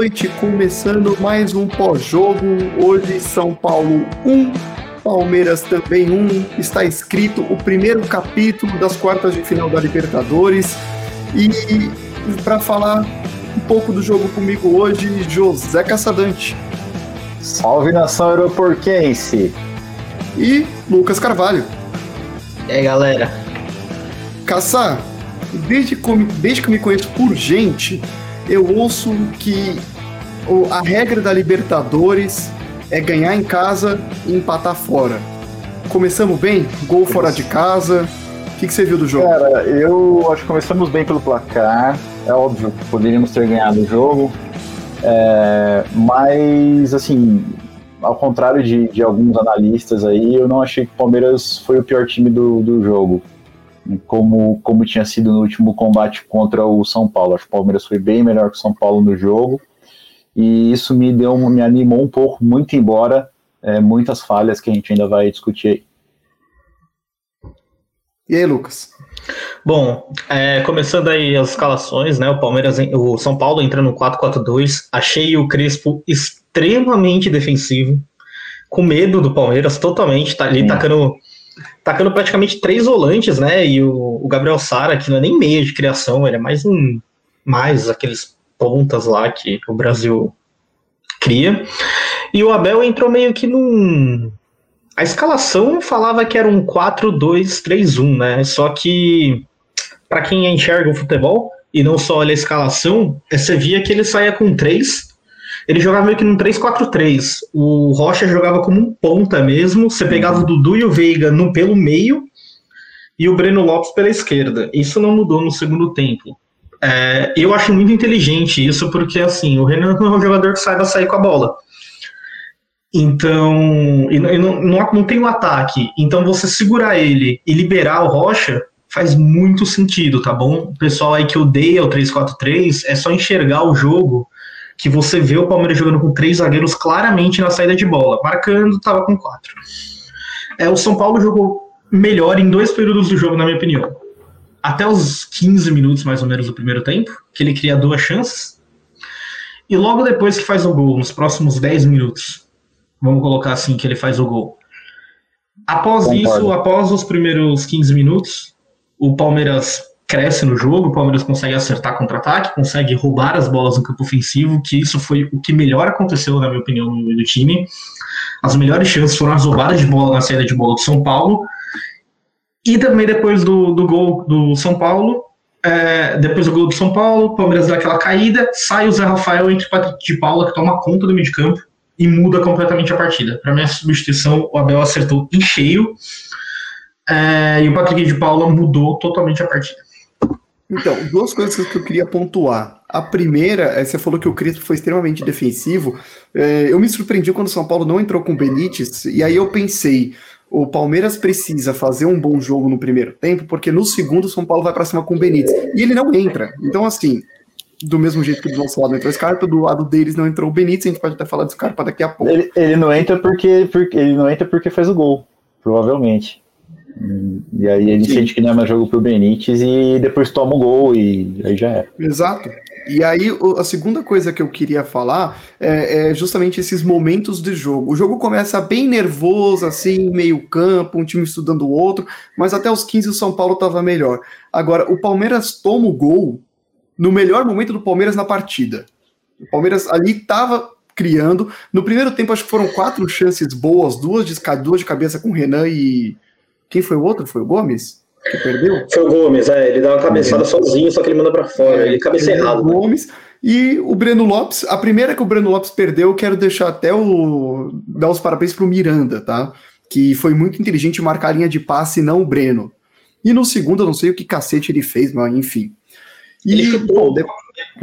noite. Começando mais um pós-jogo. Hoje, São Paulo 1, Palmeiras também 1. Está escrito o primeiro capítulo das quartas de final da Libertadores. E para falar um pouco do jogo comigo hoje, José Caçadante. Salve nação aeroporquense! E Lucas Carvalho. E aí, galera? Caçar, desde, desde que eu me conheço por gente, eu ouço que a regra da Libertadores é ganhar em casa e empatar fora. Começamos bem? Gol fora de casa. O que, que você viu do jogo? Cara, eu acho que começamos bem pelo placar. É óbvio que poderíamos ter ganhado o jogo. É, mas, assim, ao contrário de, de, alguns analistas aí, eu não achei que o Palmeiras foi o pior time do, do jogo como, como tinha sido no último combate contra o São Paulo. Acho que o Palmeiras foi bem melhor que o São Paulo no jogo e isso me deu me animou um pouco, muito embora é, muitas falhas que a gente ainda vai discutir aí. E aí, Lucas? Bom, é, começando aí as escalações, né? O Palmeiras, o São Paulo entra no 4-4-2. Achei o Crespo extremamente defensivo, com medo do Palmeiras, totalmente. Tá ali tacando tacando praticamente três volantes, né? E o, o Gabriel Sara, que não é nem meio de criação, ele é mais um. Mais aqueles pontas lá que o Brasil cria. E o Abel entrou meio que num. A escalação falava que era um 4-2-3-1, né? Só que, para quem enxerga o futebol e não só olha a escalação, você via que ele saía com três ele jogava meio que num 3-4-3. O Rocha jogava como um ponta mesmo. Você pegava o Dudu e o Veiga no, pelo meio e o Breno Lopes pela esquerda. Isso não mudou no segundo tempo. É, eu acho muito inteligente isso, porque assim, o Renan não é um jogador que saiba sair com a bola. Então, e não, não, não tem o um ataque. Então, você segurar ele e liberar o Rocha faz muito sentido, tá bom? O pessoal aí que odeia o 3-4-3 é só enxergar o jogo que você vê o Palmeiras jogando com três zagueiros claramente na saída de bola. Marcando, estava com quatro. É, o São Paulo jogou melhor em dois períodos do jogo, na minha opinião. Até os 15 minutos, mais ou menos, do primeiro tempo, que ele cria duas chances. E logo depois que faz o gol, nos próximos 10 minutos, vamos colocar assim, que ele faz o gol. Após Concordo. isso, após os primeiros 15 minutos, o Palmeiras cresce no jogo, o Palmeiras consegue acertar contra-ataque, consegue roubar as bolas no campo ofensivo, que isso foi o que melhor aconteceu, na minha opinião, do time. As melhores chances foram as roubadas de bola na saída de bola do São Paulo. E também depois do, do gol do São Paulo, é, depois do gol do São Paulo, o Palmeiras dá aquela caída, sai o Zé Rafael entre o Patrick de Paula, que toma conta do meio de campo e muda completamente a partida. Para minha substituição, o Abel acertou em cheio. É, e o Patrick de Paula mudou totalmente a partida. Então, duas coisas que eu queria pontuar. A primeira, é, você falou que o Crespo foi extremamente defensivo. É, eu me surpreendi quando o São Paulo não entrou com o Benítez, e aí eu pensei, o Palmeiras precisa fazer um bom jogo no primeiro tempo, porque no segundo o São Paulo vai para cima com o Benítez. E ele não entra. Então, assim, do mesmo jeito que do nosso lado entrou o Scarpa, do lado deles não entrou o Benítez, a gente pode até falar do Scarpa daqui a pouco. Ele, ele não entra porque, porque ele não entra porque faz o gol, provavelmente. E aí ele Sim. sente que não é mais jogo pro Benítez e depois toma o gol e aí já é. Exato. E aí, a segunda coisa que eu queria falar é, é, justamente esses momentos de jogo. O jogo começa bem nervoso, assim, meio campo, um time estudando o outro, mas até os 15 o São Paulo estava melhor. Agora, o Palmeiras toma o gol no melhor momento do Palmeiras na partida. O Palmeiras ali estava criando. No primeiro tempo, acho que foram quatro chances boas, duas de, duas de cabeça com o Renan e quem foi o outro? Foi o Gomes? Que perdeu? Foi o Gomes, é. Ele dá uma cabeçada é. sozinho, só que ele manda para fora. É, ele cabeça errado. Né? Gomes. E o Breno Lopes, a primeira que o Breno Lopes perdeu, eu quero deixar até o. dar os parabéns pro Miranda, tá? Que foi muito inteligente marcar a linha de passe, não o Breno. E no segundo, eu não sei o que cacete ele fez, mas enfim. E, ele chutou. Bom,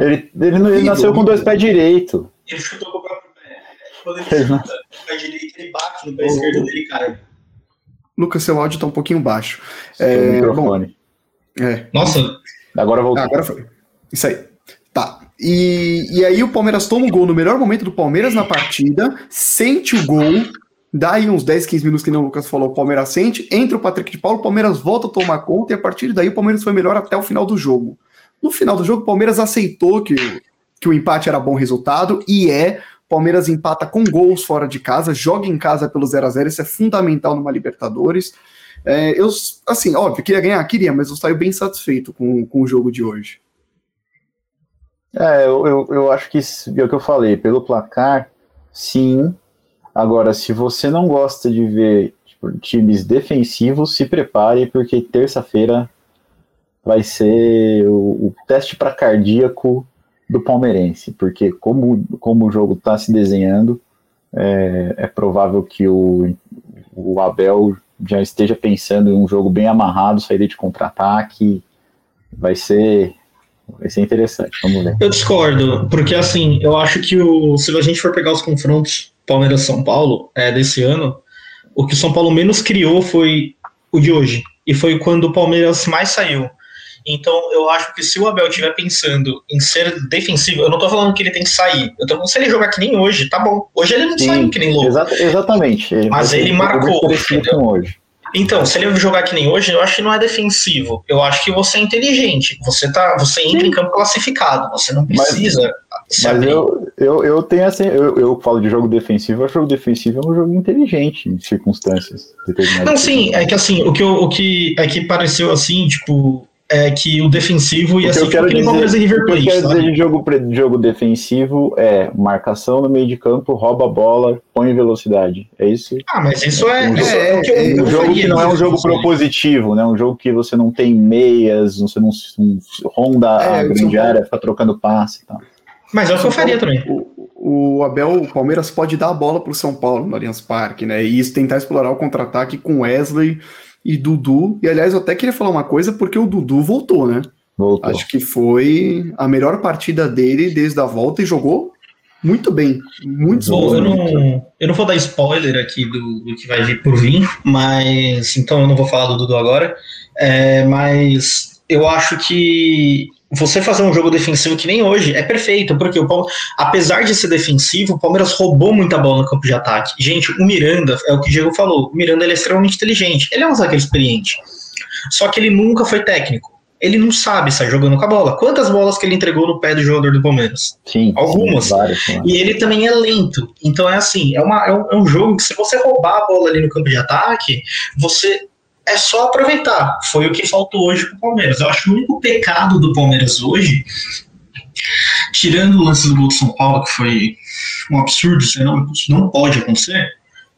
ele, ele, ele nasceu com dois pés direito. Ele chutou com o próprio pé. Quando ele chuta com o pé direito, ele bate no pé esquerdo dele e cai. Lucas, seu áudio está um pouquinho baixo. É, microfone. Bom, é. Nossa. Agora voltou. Ah, agora foi. Isso aí. Tá. E, e aí o Palmeiras toma o gol no melhor momento do Palmeiras na partida, sente o gol, daí uns 10, 15 minutos que não o Lucas falou, o Palmeiras sente, entra o Patrick de Paulo, o Palmeiras volta a tomar conta e a partir daí o Palmeiras foi melhor até o final do jogo. No final do jogo, o Palmeiras aceitou que, que o empate era bom resultado e é. Palmeiras empata com gols fora de casa, joga em casa pelo 0 a 0 isso é fundamental numa Libertadores. É, eu, assim, óbvio, queria ganhar, queria, mas eu saio bem satisfeito com, com o jogo de hoje. É, eu, eu, eu acho que é o que eu falei, pelo placar, sim. Agora, se você não gosta de ver tipo, times defensivos, se prepare, porque terça-feira vai ser o, o teste para cardíaco do palmeirense, porque como, como o jogo está se desenhando, é, é, provável que o, o Abel já esteja pensando em um jogo bem amarrado, saída de contra-ataque, vai ser vai ser interessante, vamos ver. Eu discordo, porque assim, eu acho que o, se a gente for pegar os confrontos Palmeiras-São Paulo é, desse ano, o que o São Paulo menos criou foi o de hoje, e foi quando o Palmeiras mais saiu. Então, eu acho que se o Abel estiver pensando em ser defensivo, eu não tô falando que ele tem que sair. Eu tô falando se ele jogar que nem hoje, tá bom. Hoje ele não Sim, saiu que nem louco. Exa exatamente. Mas ele marcou. Hoje. Então, se ele jogar que nem hoje, eu acho que não é defensivo. Eu acho que você é inteligente. Você tá, você entra Sim. em campo classificado. Você não precisa. Mas, mas eu, eu, eu tenho assim, eu, eu falo de jogo defensivo. O jogo defensivo é um jogo inteligente em circunstâncias. Não, sim, é que assim, o que, eu, o que é que pareceu assim, tipo, é que o defensivo ia ser tipo aquele Palmeiras e River Plate. O que eu quero dizer de jogo, jogo defensivo é marcação no meio de campo, rouba a bola, põe velocidade. É isso? Ah, mas isso é. Um, é, é, é, é um jogo que não é um jogo propositivo, né? Um jogo que você não tem meias, você não, não ronda a grande área, fica trocando passe e tal. Mas é o que eu faria também. O, o Abel, o Palmeiras pode dar a bola pro São Paulo no Allianz Parque, né? E isso, tentar explorar o contra-ataque com Wesley e Dudu. E aliás, eu até queria falar uma coisa, porque o Dudu voltou, né? Voltou. Acho que foi a melhor partida dele desde a volta e jogou muito bem. Muito Bom, eu não, eu não vou dar spoiler aqui do, do, que vai vir por vir, mas então eu não vou falar do Dudu agora. É, mas eu acho que você fazer um jogo defensivo que nem hoje é perfeito, porque o Palmeiras, apesar de ser defensivo, o Palmeiras roubou muita bola no campo de ataque. Gente, o Miranda, é o que o Diego falou, o Miranda é extremamente inteligente, ele é um zagueiro experiente. Só que ele nunca foi técnico. Ele não sabe sair jogando com a bola. Quantas bolas que ele entregou no pé do jogador do Palmeiras? Sim. Algumas. Sim, várias, e ele também é lento. Então é assim, é, uma, é, um, é um jogo que se você roubar a bola ali no campo de ataque, você é só aproveitar. Foi o que faltou hoje para o Palmeiras. Eu acho que o único pecado do Palmeiras hoje, tirando o lance do gol do São Paulo, que foi um absurdo, isso não, não pode acontecer,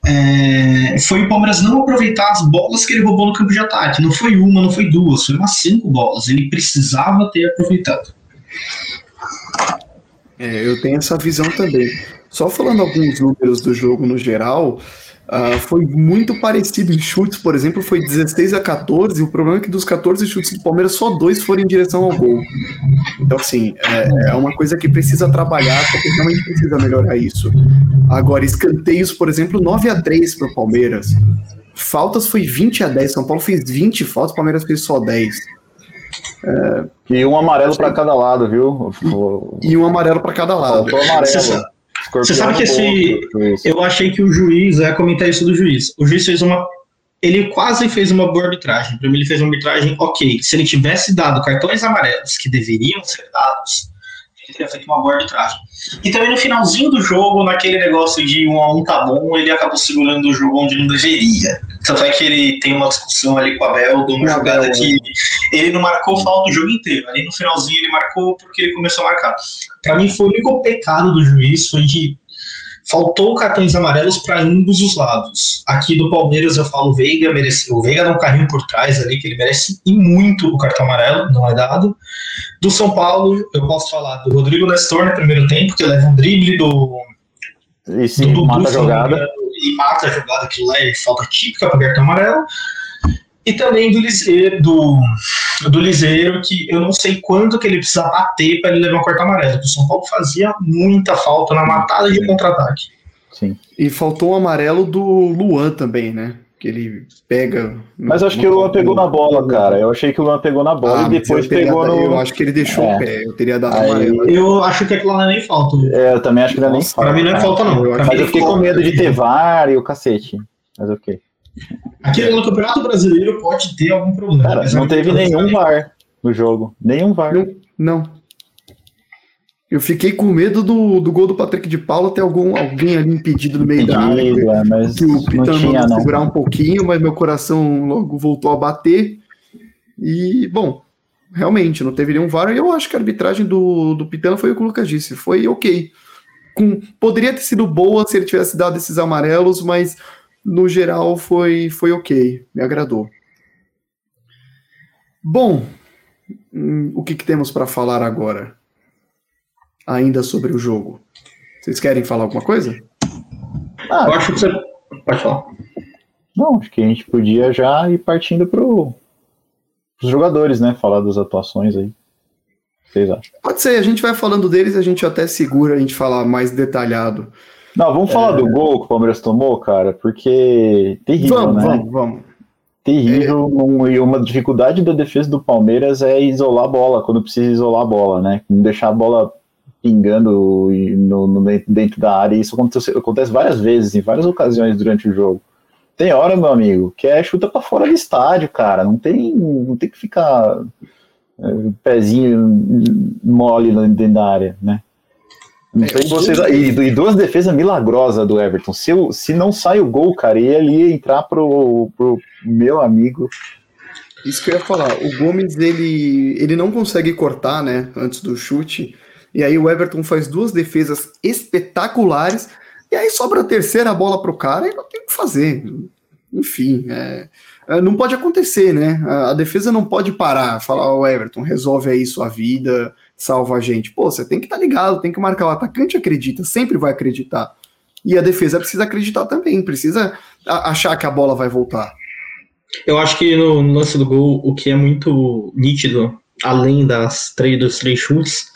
é, foi o Palmeiras não aproveitar as bolas que ele roubou no campo de ataque. Não foi uma, não foi duas, foi umas cinco bolas. Ele precisava ter aproveitado. É, eu tenho essa visão também. Só falando alguns números do jogo no geral, Uh, foi muito parecido em chutes, por exemplo, foi 16 a 14. O problema é que dos 14 chutes do Palmeiras, só dois foram em direção ao gol. Então, assim, é, é uma coisa que precisa trabalhar, porque realmente precisa melhorar isso. Agora, escanteios, por exemplo, 9 a 3 para o Palmeiras. Faltas foi 20 a 10. São Paulo fez 20 faltas, o Palmeiras fez só 10. É, e um amarelo para cada lado, viu? E um amarelo para cada lado. Faltou amarelo. Você sabe que esse. Eu achei que o juiz, ia comentar isso do juiz. O juiz fez uma. Ele quase fez uma boa arbitragem. Para mim, ele fez uma arbitragem ok. Se ele tivesse dado cartões amarelos que deveriam ser dados, ele teria feito uma boa arbitragem. E também no finalzinho do jogo, naquele negócio de um a um tá bom, ele acabou segurando o jogo onde não deveria. Tanto é que ele tem uma discussão ali com o Abel de uma não, jogada não, que ele não marcou falta o jogo inteiro. Ali no finalzinho ele marcou porque ele começou a marcar. Para mim foi o único pecado do juiz foi de faltou cartões amarelos para ambos os lados. Aqui do Palmeiras eu falo o Veiga mereceu. O Veiga dá um carrinho por trás ali que ele merece e muito o cartão amarelo, não é dado. Do São Paulo, eu posso falar do Rodrigo Nestor no primeiro tempo, que leva um drible do. E sim, do mata a jogada. E mata a jogada, que lá é falta típica para cartão amarelo. E também do Liseiro, do, do Liseiro, que eu não sei quanto que ele precisa bater para ele levar um cartão amarelo. O São Paulo fazia muita falta na matada de contra-ataque. Sim. E faltou o amarelo do Luan também, né? Que ele pega. Mas acho que o Luan pegou na bola, cara. Eu achei que o Luan pegou na bola ah, e depois pegou no. Eu acho que ele deixou é. o pé. Eu teria dado Aí... amarelo. Eu acho que aquilo lá não é nem falta. É, eu também acho que não é nem falta. Pra mim não é falta, não. Eu Mas eu fiquei com medo de ter VAR e o cacete. Mas ok. Aqui no Campeonato Brasileiro pode ter algum problema. Cara, não teve nenhum VAR. no jogo. Nenhum VAR. Não. não. Eu fiquei com medo do, do gol do Patrick de Paula ter algum, alguém ali impedido no meio da área. É, mas que o Pitano tinha, não. segurar um pouquinho, mas meu coração logo voltou a bater. E, bom, realmente, não teve nenhum VAR. E eu acho que a arbitragem do, do Pitano foi o que o Lucas disse, foi ok. Com, poderia ter sido boa se ele tivesse dado esses amarelos, mas no geral foi, foi ok, me agradou. Bom, hum, o que, que temos para falar agora? Ainda sobre o jogo. Vocês querem falar alguma coisa? Ah, eu acho que você. Pode falar. Não, acho que a gente podia já ir partindo para os jogadores, né? Falar das atuações aí. Vocês acham? Pode ser, a gente vai falando deles a gente até segura a gente falar mais detalhado. Não, vamos falar é... do gol que o Palmeiras tomou, cara, porque terrível, vamos, né? Vamos, vamos. Terrível, é... e uma dificuldade da defesa do Palmeiras é isolar a bola, quando precisa isolar a bola, né? Não deixar a bola pingando no, no, dentro da área, e isso acontece, acontece várias vezes, em várias ocasiões durante o jogo. Tem hora, meu amigo, que é chuta para fora do estádio, cara. Não tem, não tem que ficar é, pezinho mole dentro da área, né? Tem vocês, e, e, duas defesas milagrosas do Everton. Se, eu, se não sai o gol, cara, ele ia entrar pro, pro meu amigo. Isso que eu ia falar. O Gomes, ele, ele não consegue cortar, né, antes do chute. E aí o Everton faz duas defesas espetaculares. E aí sobra a terceira bola pro cara e não tem o que fazer. Enfim, é, é não pode acontecer, né? A, defesa não pode parar, falar, o Everton, resolve aí sua vida, salva a gente. Pô, você tem que estar tá ligado, tem que marcar. O atacante acredita, sempre vai acreditar. E a defesa precisa acreditar também, precisa achar que a bola vai voltar. Eu acho que no lance do gol, o que é muito nítido, além das três, dos três chutes,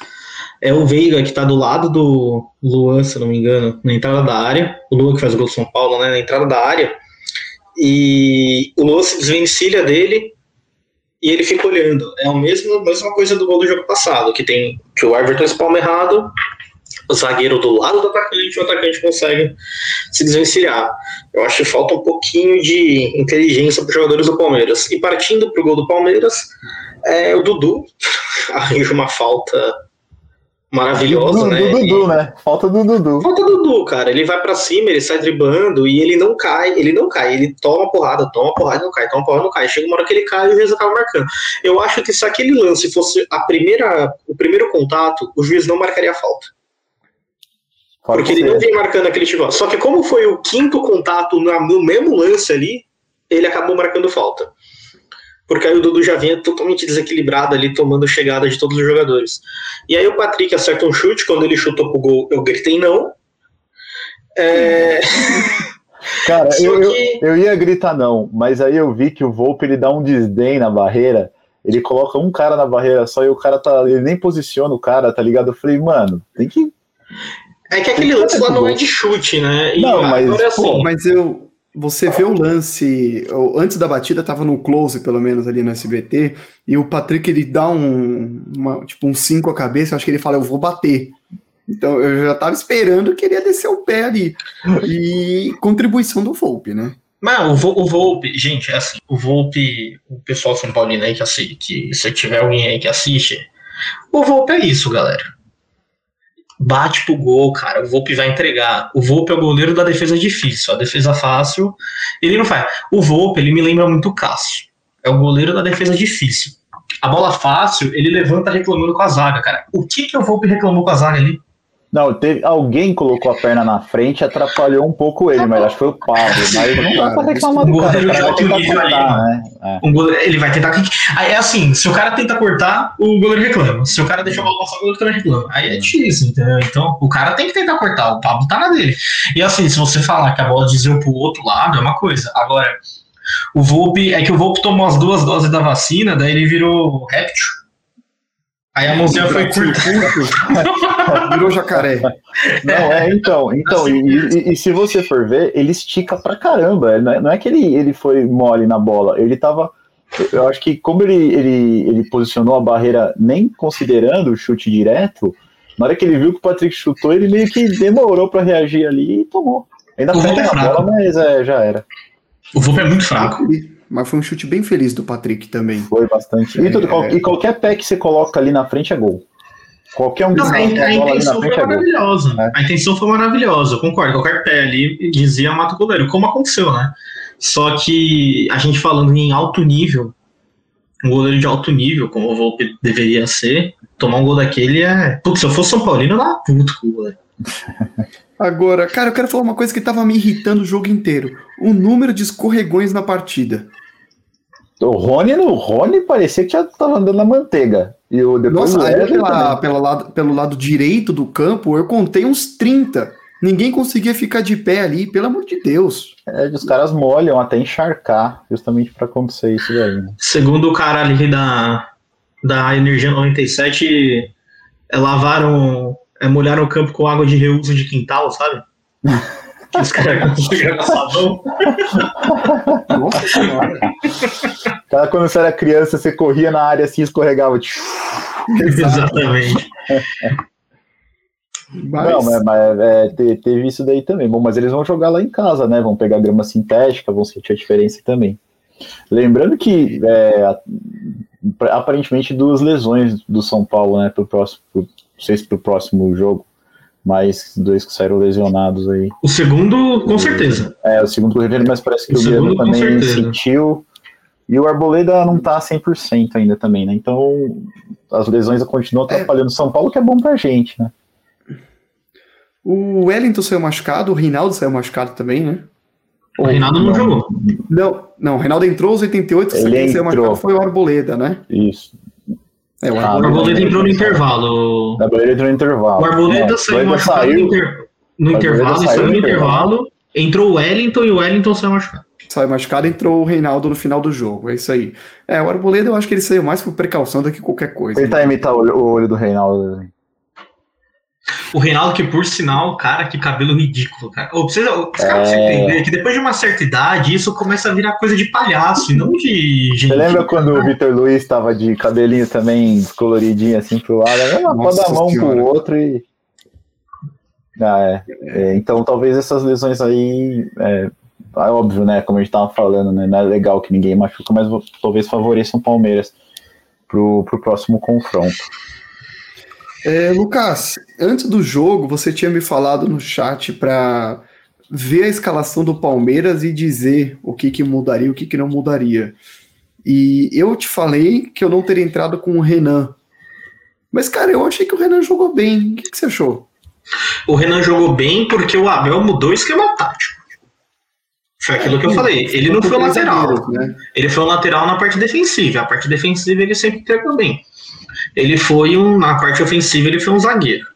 é o Veiga que está do lado do Luan, se não me engano, na entrada da área. O Luan que faz o gol do São Paulo, né? Na entrada da área. E o Luan se desvencilha dele e ele fica olhando. É a mesma, mesma coisa do gol do jogo passado, que tem que o Everton espalma errado, o zagueiro do lado do atacante, o atacante consegue se desvencilhar. Eu acho que falta um pouquinho de inteligência para os jogadores do Palmeiras. E partindo para o gol do Palmeiras, é, o Dudu arranja uma falta maravilhosa, né? Do Dudu, né? Falta do Dudu. Falta do Dudu, cara. Ele vai para cima, ele sai driblando e ele não cai, ele não cai, ele toma porrada, toma porrada não cai, toma porrada não cai. Chega uma hora que ele cai e o juiz acaba marcando. Eu acho que se aquele lance fosse a primeira, o primeiro contato, o juiz não marcaria a falta. Pode porque ser. ele não vem marcando aquele tipo. Só que como foi o quinto contato no mesmo lance ali, ele acabou marcando falta porque aí o Dudu já vinha totalmente desequilibrado ali, tomando chegada de todos os jogadores. E aí o Patrick acerta um chute, quando ele chutou pro gol, eu gritei não. É... Cara, eu, eu, eu, ia gritar não, mas aí eu vi que o Volpe ele dá um desdém na barreira, ele coloca um cara na barreira só e o cara tá. Ele nem posiciona o cara, tá ligado? Eu falei, mano, tem que. É que aquele lance lá não é de chute, né? E não, mas, é assim. pô, mas eu, você vê o lance, antes da batida tava no close, pelo menos ali no SBT, e o Patrick ele dá um, uma, tipo um 5 a cabeça, acho que ele fala, eu vou bater. Então eu já tava esperando que ele ia descer o pé ali. E contribuição do Volpe, né? Mas o, o Volpe, gente, é assim, o Volpe, o pessoal São Paulino aí que assiste, que se tiver alguém aí que assiste, o Volpe é isso, galera bate pro gol, cara. O Volpe vai entregar. O Volpe é o goleiro da defesa difícil. A defesa fácil, ele não faz. O Volpe, ele me lembra muito o Cássio. É o goleiro da defesa difícil. A bola fácil, ele levanta reclamando com a zaga, cara. O que que o Volpe reclamou com a zaga ali? Não, teve, alguém colocou a perna na frente e atrapalhou um pouco ele, mas acho que foi o Pablo. Mas não dá pra reclamar do cara. cara vai cortar, né? É. Um goleiro, ele vai tentar. É assim, se o cara tenta cortar, o goleiro reclama. Se o cara deixa a bola passar, o goleiro também reclama. Aí é difícil, entendeu? Então, o cara tem que tentar cortar. O Pablo tá na dele. E assim, se você falar que a bola desviou pro outro lado, é uma coisa. Agora, o Volpe. É que o Volpe tomou as duas doses da vacina, daí ele virou réptil. Aí a mãozinha foi curta. Virou jacaré. Não, é, então. então e, e, e, se você for ver, ele estica pra caramba. Não é, não é que ele, ele foi mole na bola. Ele tava. Eu acho que como ele, ele, ele posicionou a barreira nem considerando o chute direto, na hora que ele viu que o Patrick chutou, ele meio que demorou para reagir ali e tomou. Ainda pega é a bola, mas é, já era. O Volpe é muito fraco. Mas foi um chute bem feliz do Patrick também. Foi bastante. E, tudo, É. e qualquer pé que você coloca ali na frente é gol. Qualquer um que Não, a, coloca a bola ali na intenção foi frente é gol. maravilhosa. É. A intenção foi maravilhosa, eu concordo. Qualquer pé ali dizia mata o goleiro, como aconteceu, né? Só que a gente falando em alto nível, um goleiro de alto nível, como o Volpe deveria ser, tomar um gol daquele é. Putz, se eu fosse São Paulino, eu dava puto com o goleiro. Agora, cara, eu quero falar uma coisa que tava me irritando o jogo inteiro. O número de escorregões na partida. O Rony, no Rony parecia que já tava andando na manteiga. E o depois Nossa, o aí pela, pela lado, pelo lado direito do campo, eu contei uns 30. Ninguém conseguia ficar de pé ali, pelo amor de Deus. É, os caras molham até encharcar, justamente pra acontecer isso daí. Né? Segundo o cara ali da, da Energia 97, é, lavaram, é, molharam o campo com água de reuso de quintal, sabe? Os caras conseguiram sabão. Nossa senhora. Cara, quando você era criança, você corria na área assim, escorregava. Exatamente. Mas, Não, mas, mas, é, te- teve isso daí também. Bom, mas eles vão jogar lá em casa, né? Vão pegar grama sintética, vão sentir a diferença também. Lembrando que é, aparentemente duas lesões do São Paulo, né? Pro próximo, pro, não sei se pro próximo jogo, mas dois que saíram lesionados aí. O segundo, com certeza. É, o segundo correio, mas parece que O o, segundo, também certeza. sentiu. E o Arboleda não tá 100% ainda também, né? Então as lesões continuam atrapalhando o São Paulo, que é bom pra gente, né? o Wellington saiu machucado, o Reinaldo saiu machucado também, né? O Reinaldo não, jogou. Não, não, o Reinaldo entrou aos 88, Ele quem saiu machucado foi o Arboleda, né? Isso. É, o Ah, O Arboleda. Entrou no intervalo. O Arboleda entrou no intervalo. O Arboleda Não, saiu machucado no, saiu, inter- no intervalo, saiu saiu no intervalo. Entrou o Wellington e o Wellington saiu machucado. Saiu machucado, entrou o Reinaldo no final do jogo, é isso aí. É, o Arboleda eu acho que ele saiu mais por precaução do que qualquer coisa. Tentar imitar o olho, o olho do Reinaldo. O Reinaldo, que por sinal, cara, que cabelo ridículo, cara. Ô, precisa, os caras É. precisam entender que depois de uma certa idade, isso começa a virar coisa de palhaço e não de gente. Você lembra quando o Vitor Luiz estava de cabelinho também descoloridinho assim pro lado? Era uma pôr da mão Senhora. pro outro e. Ah, é. É, então talvez essas lesões aí. É, é óbvio, né? Como a gente tava falando, né? Não é legal que ninguém machuca, mas talvez favoreçam o Palmeiras pro, pro próximo confronto. É, Lucas, antes do jogo, você tinha me falado no chat para ver a escalação do Palmeiras e dizer o que, que mudaria e o que, que não mudaria. E eu te falei que eu não teria entrado com o Renan. Mas, cara, eu achei que o Renan jogou bem. O que, que você achou? O Renan jogou bem porque o Abel mudou o esquema tático. Foi aquilo que eu falei. Ele não foi o lateral. né? Ele foi o lateral na parte defensiva. A parte defensiva ele sempre entregou bem. Ele foi um. Na parte ofensiva, ele foi um zagueiro.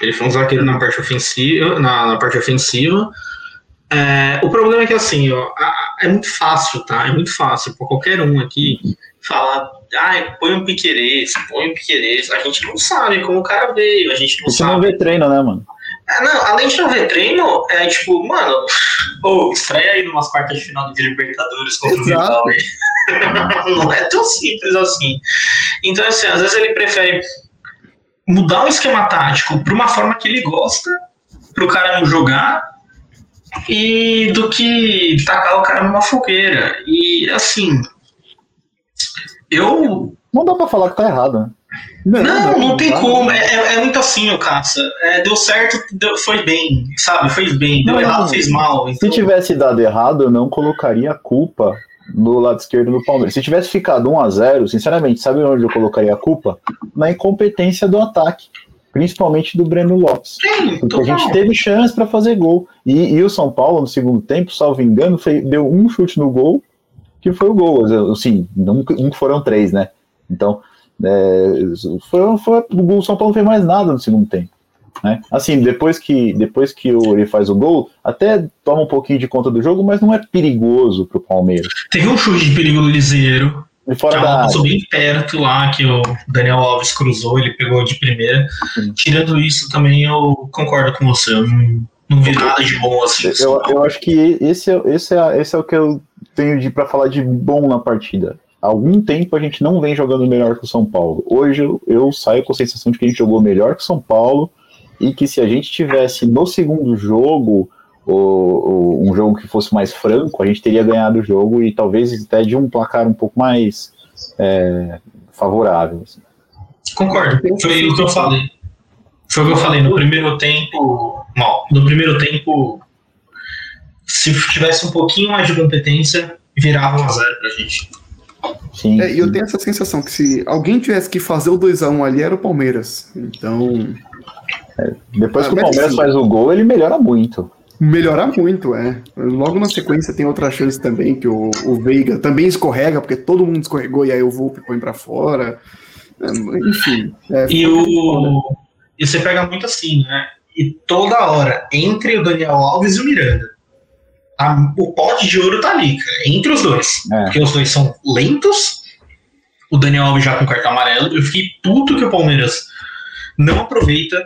Ele foi um zagueiro na parte ofensiva. Na, na parte ofensiva. É, o problema é que assim, ó, é muito fácil, tá? É muito fácil para qualquer um aqui falar, ai, põe um Piquerez, põe um Piquerez. A gente não sabe como o cara veio, a gente não Você sabe. não vê treino, né, mano? É, não, além de não ver treino, é tipo, mano, ou estreia aí numas quartas de final de Libertadores contra o Exato. rival aí. não é tão simples assim. Então, assim, às vezes ele prefere mudar o esquema tático para uma forma que ele gosta, para o cara não jogar, e do que tacar o cara numa fogueira. E assim, eu Não dá pra falar que tá errado, né? não, não tem dá. como. É, é- é muito assim, o caça. É, deu certo, deu- foi bem, sabe? Fez bem. Deu Não, errado, não. fez mal. Se Então, tivesse dado errado, eu não colocaria a culpa no lado esquerdo do Palmeiras. Se tivesse ficado 1 a 0 sinceramente, sabe onde eu colocaria a culpa? Na incompetência do ataque, principalmente do Breno Lopes. sim, Porque a gente teve chance para fazer gol. E, e o São Paulo, no segundo tempo, salvo engano, foi- deu um chute no gol, que foi o gol. Assim, não, não foram três, né? Então, é, foi, foi, o São Paulo não fez mais nada no segundo tempo. Né? Assim, depois que, depois que o, ele faz o gol, até toma um pouquinho de conta do jogo, mas não é perigoso pro Palmeiras. Teve um chute de perigo do Liseiro, E que fora a da passou bem perto lá, que o Daniel Alves cruzou, ele pegou de primeira. Sim. Tirando isso, também eu concordo com você. Eu não, não vi nada de bom assim. Eu, eu acho que esse é, esse, é, esse é o que eu tenho de para falar de bom na partida. Há algum tempo a gente não vem jogando melhor que o São Paulo. Hoje eu, eu saio com a sensação de que a gente jogou melhor que o São Paulo e que se a gente tivesse no segundo jogo o, o, um jogo que fosse mais franco, a gente teria ganhado o jogo e talvez até de um placar um pouco mais é, favorável. Assim. Concordo, foi o que eu falei. Foi o que eu falei, no primeiro tempo, mal, no primeiro tempo, se tivesse um pouquinho mais de competência, virava 1 a 0 pra gente. Sim, é, e eu tenho essa sensação que se alguém tivesse que fazer o 2x1 ali, era o Palmeiras. Então. É, depois que o Palmeiras faz o gol, ele melhora muito. Melhora muito, é. Logo na sequência tem outra chance também, que o, o Veiga também escorrega, porque todo mundo escorregou e aí o Volpe põe pra fora. É, enfim. É, e, o... e você pega muito assim, né? E toda hora, entre o Daniel Alves e o Miranda a, o pote de ouro tá ali, cara, entre os dois. É. Porque os dois são lentos. O Daniel Alves já com cartão amarelo. Eu fiquei puto que o Palmeiras não aproveita.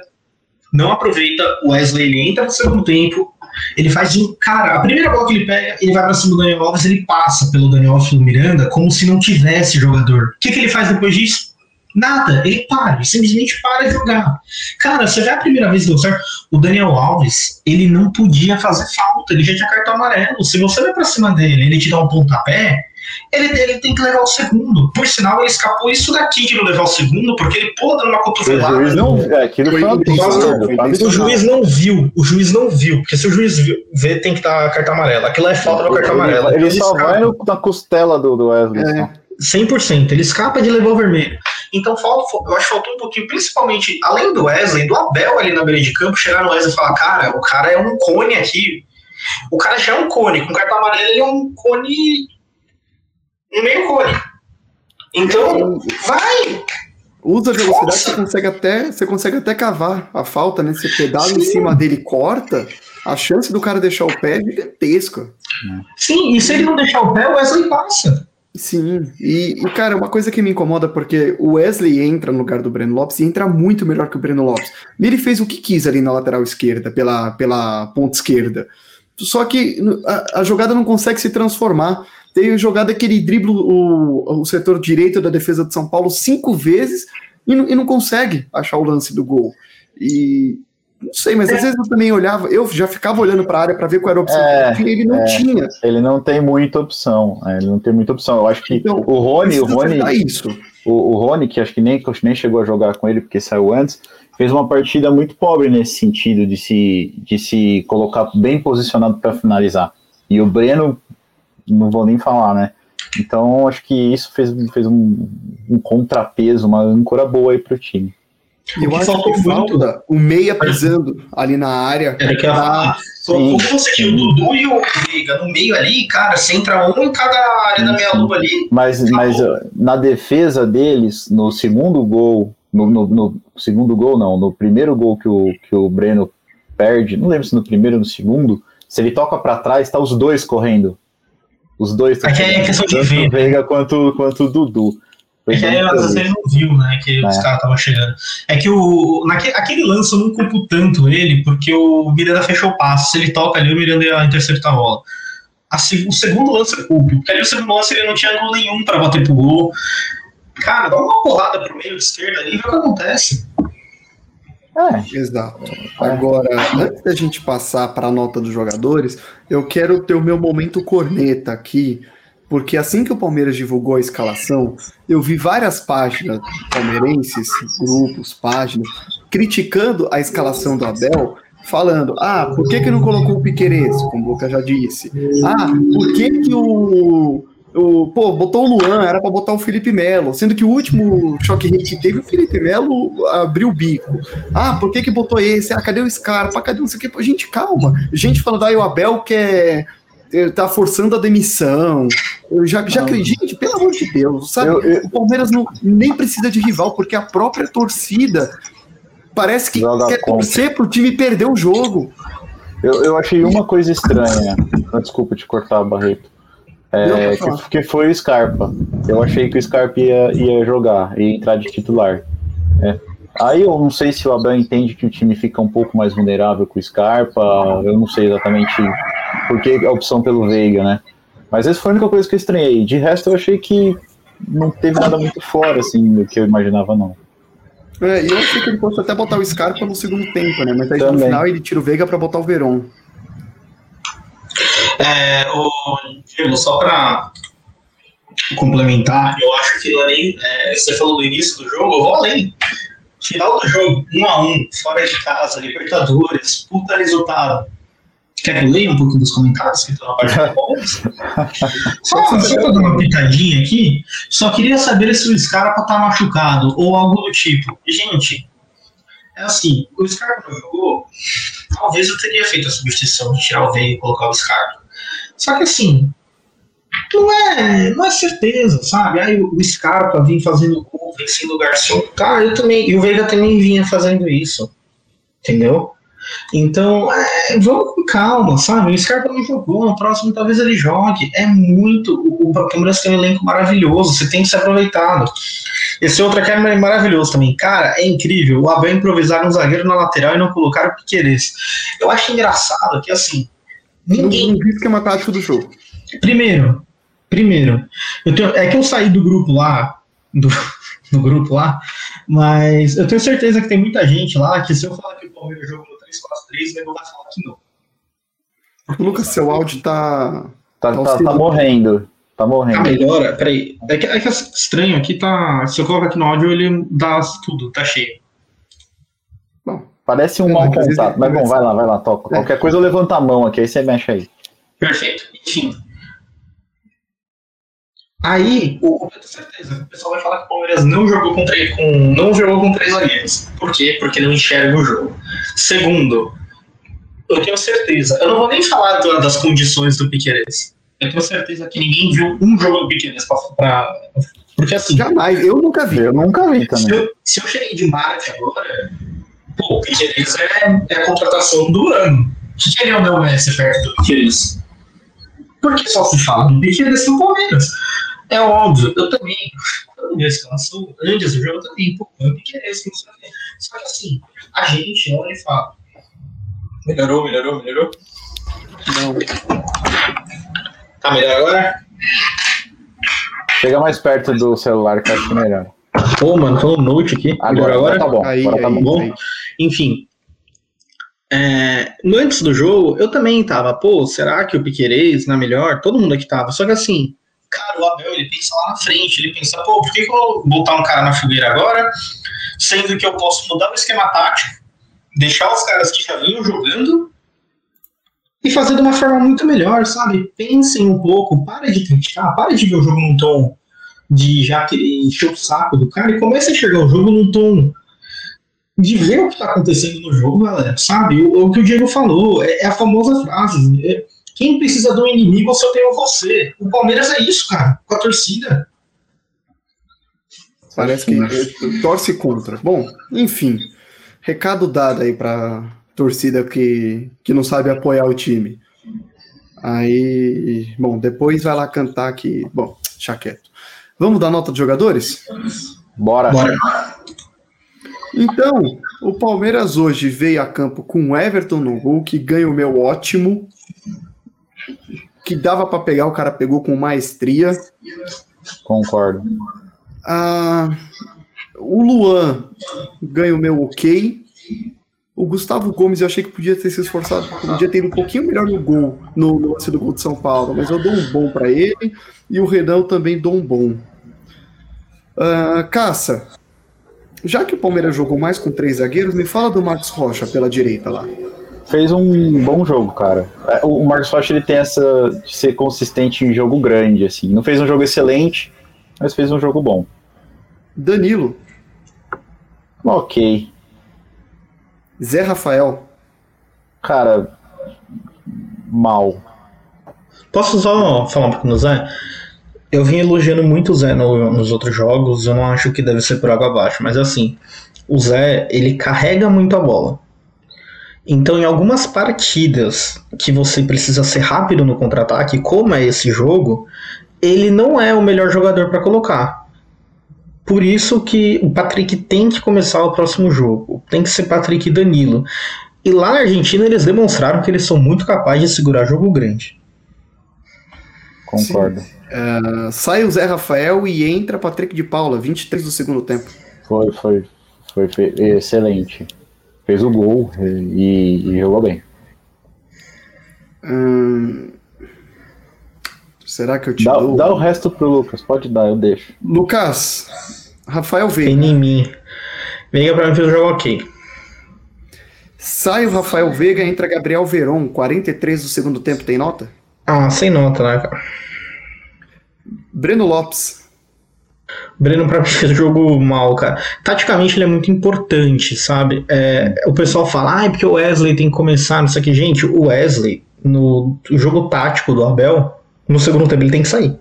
Não aproveita. O Wesley ele entra no segundo tempo. Ele faz um. Cara, a primeira bola que ele pega, ele vai pra cima do Daniel Alves, ele passa pelo Daniel Alves e Miranda como se não tivesse jogador. O que, que ele faz depois disso? Nada, ele para, ele simplesmente para de jogar. Cara, você vê a primeira vez que deu certo, o Daniel Alves, ele não podia fazer falta, ele já tinha cartão amarelo. Se você vai pra cima dele, ele te dá um pontapé, ele, ele tem que levar o segundo. Por sinal, ele escapou isso daqui de não levar o segundo, porque ele pula dando uma cotovelada. O juiz não, é, aquilo foi, foi, o juiz não viu, o juiz não viu, porque se o juiz vê, tem que dar cartão amarelo. Aquilo é falta no cartão amarelo. Ele, ele só vai na costela do, do Wesley. É. 100%. Ele escapa de levar o vermelho. Então, eu acho que faltou um pouquinho, principalmente, além do Wesley, do Abel ali na beira de campo, chegar no Wesley e falar: cara, o cara é um cone aqui. O cara já é um cone. Com cartão amarelo, ele é um cone. Meio cone. Então, vai! Usa a velocidade, você consegue, até, você consegue até cavar a falta, né? Você pedala Sim. em cima dele corta, a chance do cara deixar o pé é gigantesca. Sim, e se ele não deixar o pé, o Wesley passa. Sim, e, e, cara, uma coisa que me incomoda porque o Wesley entra no lugar do Breno Lopes e entra muito melhor que o Breno Lopes. Ele fez o que quis ali na lateral esquerda, pela, pela ponta esquerda. Só que a, a jogada não consegue se transformar. Tem jogada que ele dribla o, o setor direito da defesa de São Paulo cinco vezes e não, e não consegue achar o lance do gol. E não sei, mas às vezes eu também olhava, eu já ficava olhando para a área para ver qual era a opção é, que ele não é, tinha. Ele não tem muita opção, é, ele não tem muita opção. Eu acho que então, o Rony, o Rony. O, o Rony, que acho que nem, nem chegou a jogar com ele porque saiu antes, fez uma partida muito pobre nesse sentido de se, de se colocar bem posicionado para finalizar. E o Breno, não vou nem falar, né? Então acho que isso fez, fez um, um contrapeso, uma âncora boa aí para o time. Eu o acho que falta o meia pisando ali na área. É que pra... Como você tinha o Dudu e o Veiga no meio ali, cara, você entra um em cada área da meia lua ali. Mas, mas na defesa deles, no segundo gol, no, no, no, segundo gol não, no primeiro gol que o, que o Breno perde, não lembro se no primeiro ou no segundo, se ele toca para trás, tá os dois correndo. Os dois. É que é questão de ver. Veiga quanto, quanto o Dudu. É que aí às vezes ele não viu, né, que é. os caras estavam chegando. É que o, aquele lance eu não culpo tanto ele, porque o Miranda fechou o passo. Se ele toca ali, o Miranda ia interceptar a bola. A, o segundo lance eu culpo, porque ali o segundo lance ele não tinha ângulo nenhum para bater pro gol. Cara, dá uma porrada pro meio de esquerda ali e vê o que acontece. É. Exato. Agora, antes da gente passar para a nota dos jogadores, eu quero ter o meu momento corneta aqui, porque assim que o Palmeiras divulgou a escalação, eu vi várias páginas palmeirenses, grupos, páginas, criticando a escalação do Abel, falando: ah, por que, que não colocou o Piqueires, como o Lucas já disse? Ah, por que, que o. O, pô, botou o Luan, era para botar o Felipe Melo, sendo que o último choque hit que teve, o Felipe Melo abriu o bico. Ah, por que que botou esse? Ah, cadê o Scarpa? Cadê não sei o que? Pô, gente, calma. Gente falando, aí ah, o Abel quer tá forçando a demissão. Eu já, já gente, pelo amor de Deus, sabe? Eu, eu, o Palmeiras não, nem precisa de rival, porque a própria torcida parece que quer contra. torcer pro time perder o jogo. Eu, eu achei uma coisa estranha. Ah, desculpa te cortar, Barreto. É, que, que, foi o Scarpa. Eu achei que o Scarpa ia, ia jogar, ia entrar de titular. É. Aí eu não sei se o Abel entende que o time fica um pouco mais vulnerável com o Scarpa, eu não sei exatamente por que a opção pelo Veiga, né? Mas essa foi a única coisa que eu estranhei. De resto, eu achei que não teve nada muito fora, assim, do que eu imaginava, não. É, e eu achei que ele fosse até botar o Scarpa no segundo tempo, né? Mas aí Também. no final ele tira o Veiga para botar o Veron. É, o Diego, só para complementar, eu acho que não é nem. É, você falou no início do jogo, eu vou além. Final do jogo, um a um, fora de casa, Libertadores, puta resultado. Quer que eu leia um pouco dos comentários que estão na parte do Palmeiras? Só, uma pitadinha aqui, só queria saber se o Scarpa tá machucado ou algo do tipo. Gente, é assim, o Scarpa não jogou, talvez eu teria feito a substituição de tirar o Veiga e colocar o Scarpa. Só que assim, não é, não é certeza, sabe? Aí o Scarpa vinha fazendo gol, vencendo o Garçom. Tá, eu também. E o Veiga também vinha fazendo isso. Entendeu? Então, é, vamos com calma, sabe? O Scarpa não jogou, no próximo talvez ele jogue. É muito. O, o Palmeiras tem um elenco maravilhoso, você tem que ser aproveitado. Esse outro aqui é maravilhoso também. Cara, é incrível. O Abel improvisaram um zagueiro na lateral e não colocaram o Piqueires. Eu acho engraçado que, assim. Ninguém. Não, não esquema tático do jogo. Primeiro, primeiro, eu tenho, é que eu saí do grupo lá, do, do grupo lá, mas eu tenho certeza que tem muita gente lá que se eu falar que o Palmeiras jogou no 3-4-3, o nego vai falar que não. Lucas, seu áudio tá. Tá, tá, tá, tá morrendo. Tá morrendo. Ah, melhora? Peraí. É que, é que é estranho aqui tá. Se eu colocar aqui no áudio, ele dá tudo, tá cheio. Parece um é, mau contato, mas bom, vai lá, vai lá, toca. É. Qualquer coisa eu levanto a mão aqui, aí você mexe aí. Perfeito. Enfim. Aí, o, eu tenho certeza, o pessoal vai falar que o Palmeiras não jogou com três, com, não jogou com três zagueiros. Por quê? Porque não enxerga o jogo. Segundo, eu tenho certeza, eu não vou nem falar das condições do Piqueires. Eu tenho certeza que ninguém viu um jogo do Piqueires pra, pra, porque assim. Jamais, eu nunca vi. Eu nunca vi também. Se eu, se eu cheguei de Marte agora, pô, o Piqueires é, é a contratação do ano. O que, que ele é o meu Messi perto do Piqueires? Porque só se fala do Piqueires no Palmeiras. É óbvio, eu também, quando vi a escalação, antes do jogo, eu também, pô, eu que é esse, não sei o Só que assim, a gente olha e fala, melhorou, melhorou, melhorou? Não. Tá melhor agora? Chega mais perto do celular que acho que melhor. Pô, mano, tô no note aqui. Agora, agora tá bom. Aí, agora tá aí, bom. Aí. Enfim. É, antes do jogo, eu também tava, pô, será que o Piquerez é melhor? Todo mundo aqui tava. Só que assim, cara, o Abel, ele pensa lá na frente, ele pensa, pô, por que, que eu vou botar um cara na fogueira agora, sendo que eu posso mudar o esquema tático, deixar os caras que já vinham jogando e fazer de uma forma muito melhor, sabe? Pensem um pouco, para de criticar, para de ver o jogo num tom de já que encher o saco do cara e comece a enxergar o jogo num tom de ver o que está acontecendo no jogo, galera, sabe? O, o, que o Diego falou, é, é a famosa frase, é, quem precisa do inimigo se eu tenho você? O Palmeiras é isso, cara, com a torcida. Parece que torce contra. Bom, enfim, recado dado aí para torcida que, que não sabe apoiar o time. Aí, bom, depois vai lá cantar que, bom, deixa quieto. Vamos dar nota de jogadores? Bora. Bora. Então, o Palmeiras hoje veio a campo com o Everton no gol, que ganha o meu ótimo, que dava para pegar, o cara pegou com maestria. Concordo. Ah, o Luan ganha o meu ok. O Gustavo Gomes eu achei que podia ter se esforçado, podia ter ido um pouquinho melhor no gol, no lance do gol de São Paulo, mas eu dou um bom para ele. E o Renan eu também dou um bom. Uh, Caça, já que o Palmeiras jogou mais com três zagueiros, me fala do Marcos Rocha pela direita lá fez um bom jogo, cara. É, o Marcos Rocha ele tem essa de ser consistente em jogo grande, assim. Não fez um jogo excelente, mas fez um jogo bom. Danilo. Ok. Zé Rafael. Cara, mal. Posso só falar um pouco no Zé? Eu vim elogiando muito o Zé no, nos outros jogos, eu não acho que deve ser por água abaixo, mas assim, o Zé, ele carrega muito a bola. Então, em algumas partidas que você precisa ser rápido no contra-ataque, como é esse jogo, ele não é o melhor jogador para colocar. Por isso que o Patrick tem que começar o próximo jogo. Tem que ser Patrick e Danilo. E lá na Argentina eles demonstraram que eles são muito capazes de segurar jogo grande. Concordo. Uh, sai o Zé Rafael e entra Patrick de Paula, 23 do segundo tempo. Foi, foi. Foi excelente fez o gol e, e jogou bem. Hum, Será que eu te Dá, dou? dá o resto pro Lucas, pode dar, eu deixo. Lucas, Rafael Veiga. Tem em mim. Veiga pra mim fez o jogo ok. Sai o Rafael Veiga, entra Gabriel Veron, 43 do segundo tempo, tem nota? Ah, sem nota, né, cara? Breno Lopes. Breno pra mim fez o jogo mal, cara. Taticamente ele é muito importante, sabe? É, o pessoal fala, ah, é porque o Wesley tem que começar, não sei o que. Gente, o Wesley, no jogo tático do Abel, no segundo tempo ele tem que sair.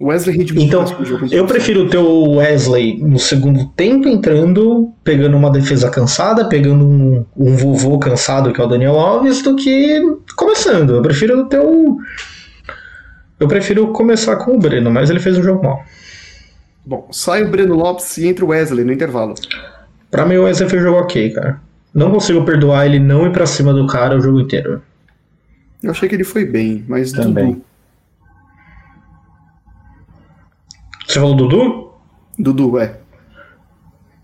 Wesley. Então, eu prefiro ter o Wesley no segundo tempo entrando, pegando uma defesa cansada, pegando um, um vovô cansado, que é o Daniel Alves, do que começando. Eu prefiro ter o. Eu prefiro começar com o Breno, mas ele fez um jogo mal. Bom, sai o Breno Lopes e entra o Wesley no intervalo. Pra mim, o Wesley fez um jogo ok, cara. Não consigo perdoar ele não ir pra cima do cara o jogo inteiro. Eu achei que ele foi bem, mas Também. Dudu. Você falou Dudu? Dudu, é.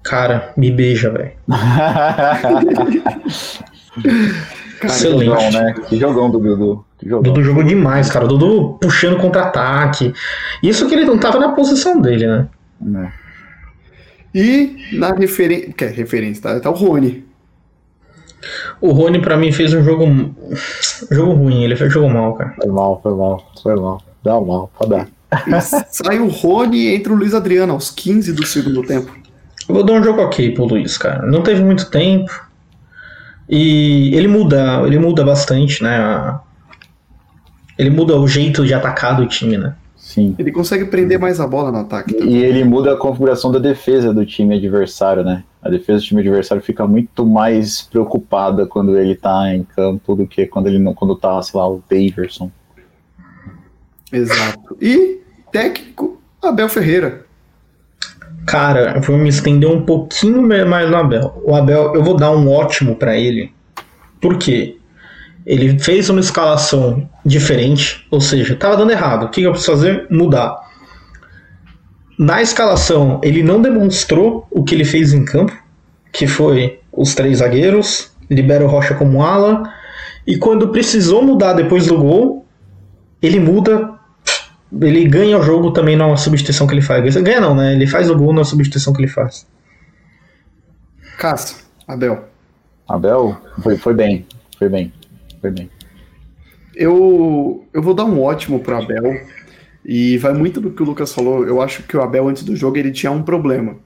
Cara, me beija, velho. Cara, Excelente. jogão, né? Que jogão do Dudu. Que jogão. Dudu jogou demais, cara. Dudu puxando contra-ataque. Isso que ele não tava na posição dele, né? né? E na referência. Que é referência, tá? Tá o Rony. O Rony, pra mim, fez um jogo. um jogo ruim, ele fez um jogo mal, cara. Foi mal, foi mal, foi mal. Dá mal, pode dar. Sai o Rony e entra o Luiz Adriano aos 15 do segundo tempo. Eu vou dar um jogo ok pro Luiz, cara. Não teve muito tempo. E ele muda, ele muda bastante, né? Ele muda o jeito de atacar do time, né? Sim. Ele consegue prender mais a bola no ataque. E ele muda a configuração da defesa do time adversário, né? A defesa do time adversário fica muito mais preocupada quando ele tá em campo do que quando ele não, quando tá, sei lá, o Daverson. Exato. E técnico, Abel Ferreira. Cara, eu vou me estender um pouquinho mais no Abel. O Abel, eu vou dar um ótimo pra ele. Por quê? Ele fez uma escalação diferente, ou seja, tava dando errado. O que eu preciso fazer? Mudar. Na escalação, ele não demonstrou o que ele fez em campo, que foi os três zagueiros, libera o Rocha como ala, e quando precisou mudar depois do gol, ele muda ele ganha o jogo também na substituição que ele faz. Ganha não, né? Ele faz o gol na substituição que ele faz. Cássio, Abel. Abel foi, foi bem, foi bem, foi bem. Eu, eu vou dar um ótimo pro Abel. E vai muito do que o Lucas falou. Eu acho que o Abel, antes do jogo, ele tinha um problema.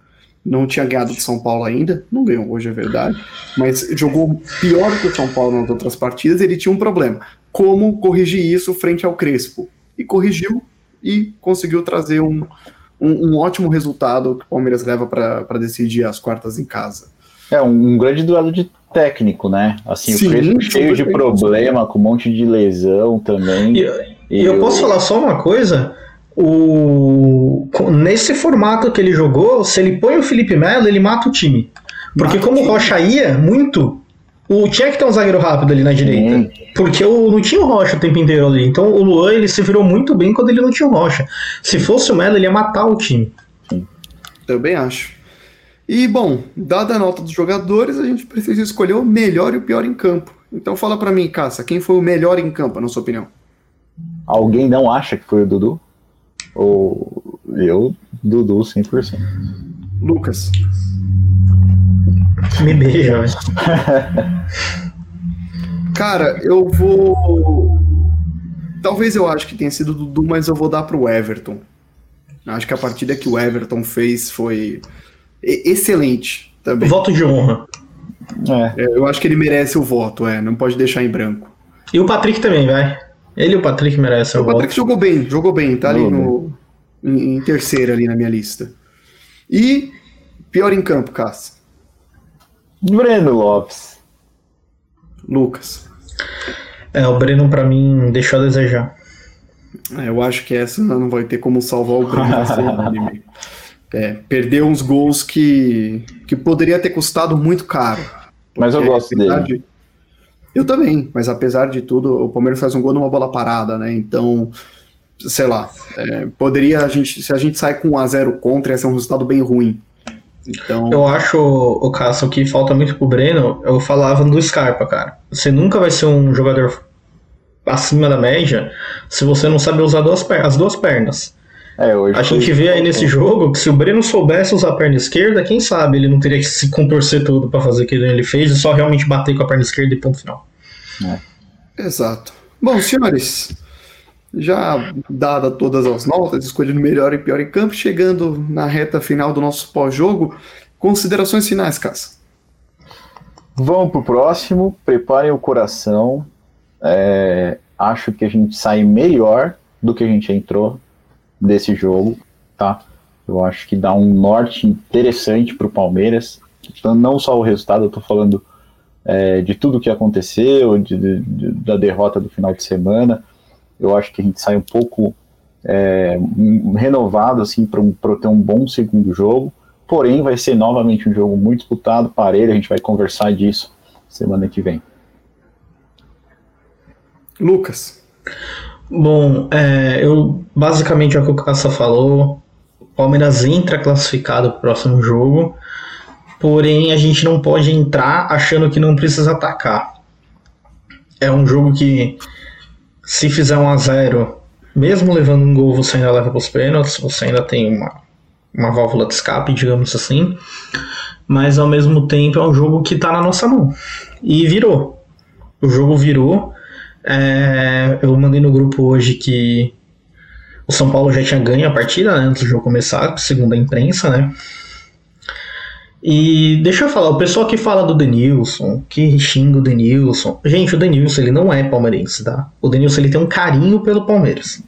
Não tinha ganhado de São Paulo ainda. Não ganhou hoje, é verdade. Mas jogou pior que o São Paulo nas outras partidas. Ele tinha um problema. Como corrigir isso frente ao Crespo? E corrigiu e conseguiu trazer um, um, um ótimo resultado que o Palmeiras leva para decidir as quartas em casa. É um grande duelo de técnico, né? Assim, Sim, o Crespo cheio de problema, com um monte de lesão também. E, e eu posso falar só uma coisa? O, nesse formato que ele jogou, se ele põe o Felipe Melo, ele mata o time. Porque Mata como o time. Rocha ia muito, o tinha que ter um zagueiro rápido ali na direita. Porque o, não tinha o Rocha o tempo inteiro ali. Então o Luan ele se virou muito bem quando ele não tinha o Rocha. Se fosse o Melo, ele ia matar o time. Também acho. E, bom, dada a nota dos jogadores, a gente precisa escolher o melhor e o pior em campo. Então fala pra mim, Caça, quem foi o melhor em campo, na sua opinião? Alguém não acha que foi o Dudu? Ou eu, Dudu, 100%. Lucas. Me beija, velho. Cara, eu vou. Talvez eu acho que tenha sido o Dudu, mas eu vou dar pro Everton. Acho que a partida que o Everton fez foi excelente também. Voto de honra. É, É, Eu acho que ele merece o voto, é, não pode deixar em branco. E o Patrick também, vai. Ele e o Patrick merecem o O Patrick voto. jogou bem, jogou bem, tá ali no, em, em terceira ali na minha lista. E pior em campo, Cássio. Breno Lopes. Lucas. É, o Breno pra mim deixou a desejar. É, eu acho que essa não vai ter como salvar o Breno. É, perdeu uns gols que, que poderia ter custado muito caro. Mas eu gosto dele. de- Eu também, mas apesar de tudo, o Palmeiras faz um gol numa bola parada, né? Então, sei lá, é, poderia a gente, se a gente sai com 1 a 0 contra, ia ser um resultado bem ruim. Então, Eu acho, o Cássio, que falta muito pro Breno. Eu falava do Scarpa, cara. Você nunca vai ser um jogador. acima da média se você não sabe usar duas as duas pernas. É, hoje A gente vê aí nesse jogo que se o Breno soubesse usar a perna esquerda, quem sabe ele não teria que se contorcer todo para fazer o que ele fez e só realmente bater com a perna esquerda e ponto final. Exato. Bom, senhores, já dada todas as notas, escolhendo melhor e pior em campo, chegando na reta final do nosso pós-jogo, considerações finais, Cássio. Vamos pro próximo, preparem o coração. É, acho que a gente sai melhor do que a gente entrou desse jogo, tá? Eu acho que dá um norte interessante pro Palmeiras. Então, não só o resultado, eu tô falando é, de tudo que aconteceu, de, de, da derrota do final de semana. Eu acho que a gente sai um pouco é, renovado assim para um, ter um bom segundo jogo. Porém, vai ser novamente um jogo muito disputado, parelho. A gente vai conversar disso semana que vem. Lucas. Bom, é, eu basicamente é o que o Caça falou. O Palmeiras entra classificado para o próximo jogo, porém a gente não pode entrar achando que não precisa atacar. É um jogo que, se fizer um a 0 mesmo levando um gol, você ainda leva para os pênaltis, você ainda tem uma, uma válvula de escape, digamos assim. Mas ao mesmo tempo é um jogo que está na nossa mão. E virou. O jogo virou. É, eu mandei no grupo hoje que o São Paulo já tinha ganho a partida né, antes do jogo começar, segundo a imprensa, né? E deixa eu falar, o pessoal que fala do Denilson, que xinga o Denilson. Gente, o Denilson ele não é palmeirense, tá? O Denilson ele tem um carinho pelo Palmeiras.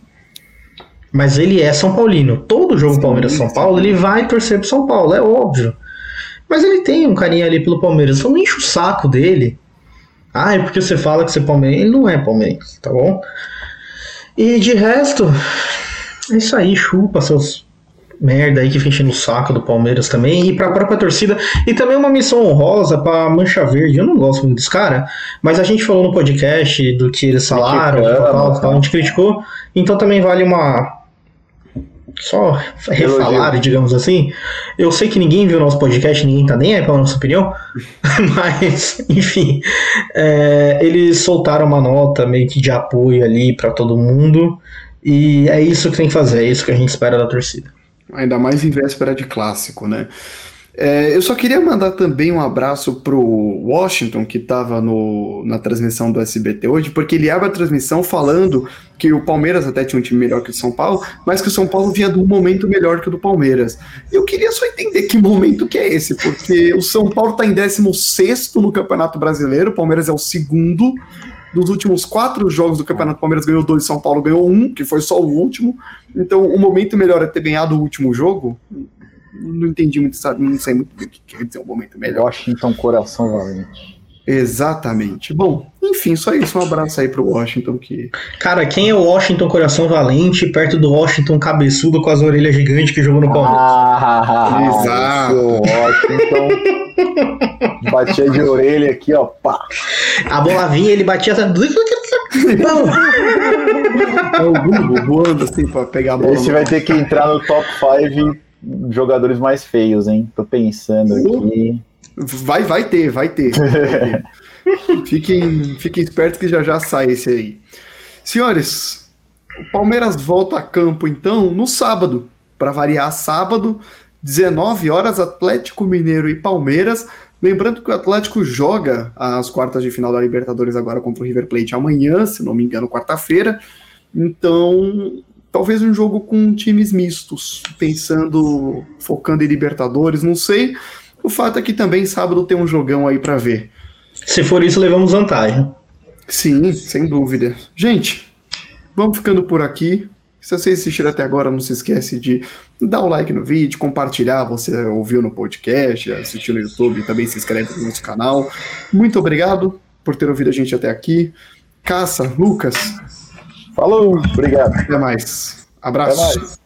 Mas ele é São Paulino. Todo jogo Palmeiras-São Paulo, ele vai torcer pro São Paulo, é óbvio. Mas ele tem um carinho ali pelo Palmeiras. Então não enche o saco dele. Ah, é porque você fala que você é palmeirense. Ele não é palmeirense, tá bom? E de resto, é isso aí, chupa seus merda aí que fica no saco do Palmeiras também e pra própria torcida. E também uma missão honrosa pra Mancha Verde. Eu não gosto muito dos caras, mas a gente falou no podcast do que eles falaram, tal, tal, a gente criticou. Então também vale uma. Só refalar, digamos assim. Eu sei que ninguém viu nosso podcast, ninguém tá nem aí pra nossa opinião, mas, enfim, é, eles soltaram uma nota meio que de apoio ali para todo mundo. E é isso que tem que fazer, é isso que a gente espera da torcida. Ainda mais em véspera de clássico, né? É, eu só queria mandar também um abraço pro Washington, que estava na transmissão do SBT hoje, porque ele abre a transmissão falando que o Palmeiras até tinha um time melhor que o São Paulo, mas que o São Paulo vinha de um momento melhor que o do Palmeiras. Eu queria só entender que momento que é esse, porque o São Paulo está em 16 no Campeonato Brasileiro, o Palmeiras é o segundo, dos últimos quatro jogos do Campeonato Palmeiras ganhou dois, São Paulo ganhou um, que foi só o último. Então, o momento melhor é ter ganhado o último jogo. Não entendi muito? Não sei muito o que quer dizer um momento melhor. Washington Coração Valente. Exatamente. Bom, enfim, só isso. Um abraço aí pro Washington que. Cara, quem é o Washington Coração Valente perto do Washington cabeçudo com as orelhas gigantes que jogou no Palmeiras? Ah, Exato. Washington batia de orelha aqui, ó. Pá. A bola vinha, ele batia. é o Google voando assim pra pegar a bola. Esse vai ter que entrar no top 5 jogadores mais feios, hein? Tô pensando aqui. Vai, vai ter, vai ter. fiquem, fiquem espertos que já já sai esse aí. Senhores, o Palmeiras volta a campo então no sábado. Para variar, sábado, 19 horas, Atlético Mineiro e Palmeiras. Lembrando que o Atlético joga as quartas de final da Libertadores agora contra o River Plate amanhã, se não me engano, quarta-feira. Então, talvez um jogo com times mistos, pensando, focando em Libertadores, não sei. O fato é que também sábado tem um jogão aí para ver. Se for isso, levamos vantagem. Sim, sem dúvida. Gente, vamos ficando por aqui. Se você assistir até agora, não se esquece de dar o um like no vídeo, compartilhar, você ouviu no podcast, assistiu no YouTube, também se inscreve no nosso canal. Muito obrigado por ter ouvido a gente até aqui. Caça, Lucas. Falou, obrigado. Até mais. Abraço. Até mais.